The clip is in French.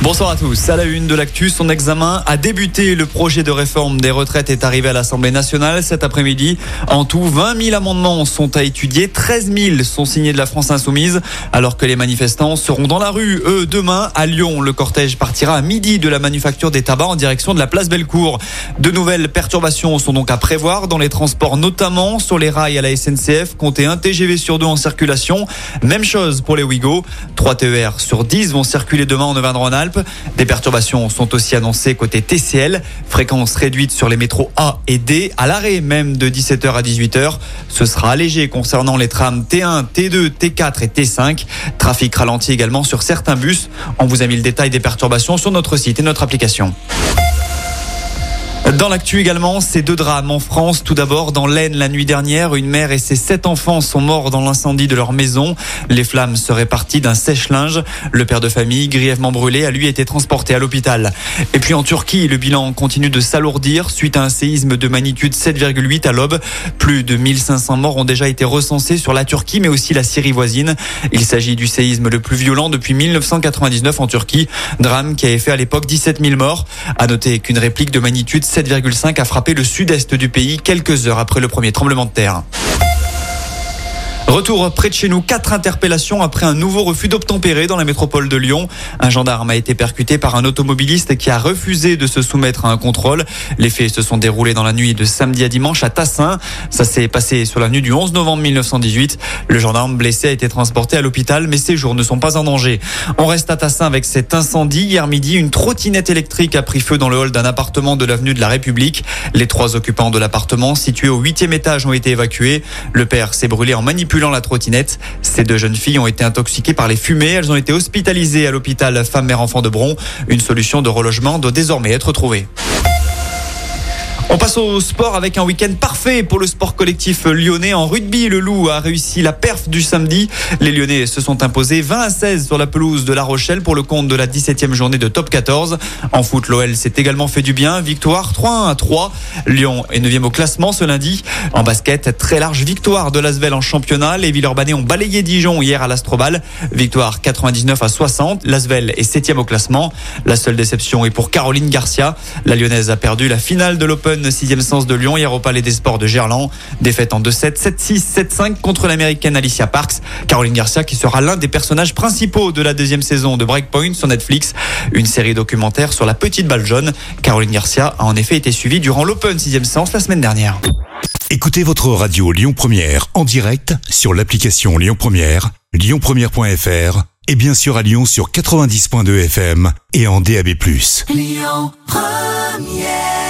Bonsoir à tous. À la une de l'actu, son examen a débuté. Le projet de réforme des retraites est arrivé à l'Assemblée nationale cet après-midi. En tout, 20 000 amendements sont à étudier. 13 000 sont signés de la France insoumise, alors que les manifestants seront dans la rue. Eux, demain, à Lyon, le cortège partira à midi de la manufacture des tabacs en direction de la place Bellecour. De nouvelles perturbations sont donc à prévoir dans les transports, notamment sur les rails à la SNCF. Comptez un TGV sur deux en circulation. Même chose pour les Ouigo. 3 TER sur 10 vont circuler demain en Auvergne-Rhône-Alpes. Des perturbations sont aussi annoncées côté TCL. Fréquence réduite sur les métros A et D. À l'arrêt même de 17h à 18h. Ce sera allégé concernant les trams T1, T2, T4 et T5. Trafic ralenti également sur certains bus. On vous a mis le détail des perturbations sur notre site et notre application. Dans l'actu également, ces deux drames en France. Tout d'abord, dans l'Aisne, la nuit dernière, une mère et ses sept enfants sont morts dans l'incendie de leur maison. Les flammes seraient parties d'un sèche-linge. Le père de famille, grièvement brûlé, a lui été transporté à l'hôpital. Et puis en Turquie, le bilan continue de s'alourdir suite à un séisme de magnitude 7,8 à l'aube. Plus de 1500 morts ont déjà été recensés sur la Turquie, mais aussi la Syrie voisine. Il s'agit du séisme le plus violent depuis 1999 en Turquie. Drame qui avait fait à l'époque 17 000 morts. À noter qu'une réplique de magnitude 7,5 a frappé le sud-est du pays quelques heures après le premier tremblement de terre. Retour près de chez nous, quatre interpellations après un nouveau refus d'obtempérer dans la métropole de Lyon. Un gendarme a été percuté par un automobiliste qui a refusé de se soumettre à un contrôle. Les faits se sont déroulés dans la nuit de samedi à dimanche à Tassin. Ça s'est passé sur la nuit du 11 novembre 1918. Le gendarme blessé a été transporté à l'hôpital, mais ses jours ne sont pas en danger. On reste à Tassin avec cet incendie. Hier midi, une trottinette électrique a pris feu dans le hall d'un appartement de l'avenue de la République. Les trois occupants de l'appartement situé au huitième étage ont été évacués. Le père s'est brûlé en manipulant la trottinette. Ces deux jeunes filles ont été intoxiquées par les fumées. Elles ont été hospitalisées à l'hôpital femme-mère-enfant de Bron. Une solution de relogement doit désormais être trouvée. On passe au sport avec un week-end parfait pour le sport collectif lyonnais. En rugby, le Loup a réussi la perf du samedi. Les Lyonnais se sont imposés 20 à 16 sur la pelouse de La Rochelle pour le compte de la 17e journée de top 14. En foot, l'OL s'est également fait du bien. Victoire 3 à 3. Lyon est 9e au classement ce lundi. En basket, très large victoire de l'Asvel en championnat. Les Villeurbanais ont balayé Dijon hier à l'Astrobal. Victoire 99 à 60. L'Asvel est 7e au classement. La seule déception est pour Caroline Garcia. La Lyonnaise a perdu la finale de l'Open 6e sens de Lyon hier au Palais des Sports de Gerland. Défaite en 2-7, 7-6, 7-5 contre l'américaine Alicia Parks. Caroline Garcia qui sera l'un des personnages principaux de la deuxième saison de Breakpoint sur Netflix. Une série documentaire sur la petite balle jaune. Caroline Garcia a en effet été suivie durant l'Open 6e sens la semaine dernière. Écoutez votre radio Lyon Première en direct sur l'application Lyon Première, lyonpremière.fr et bien sûr à Lyon sur 90.2 FM et en DAB+. Lyon Première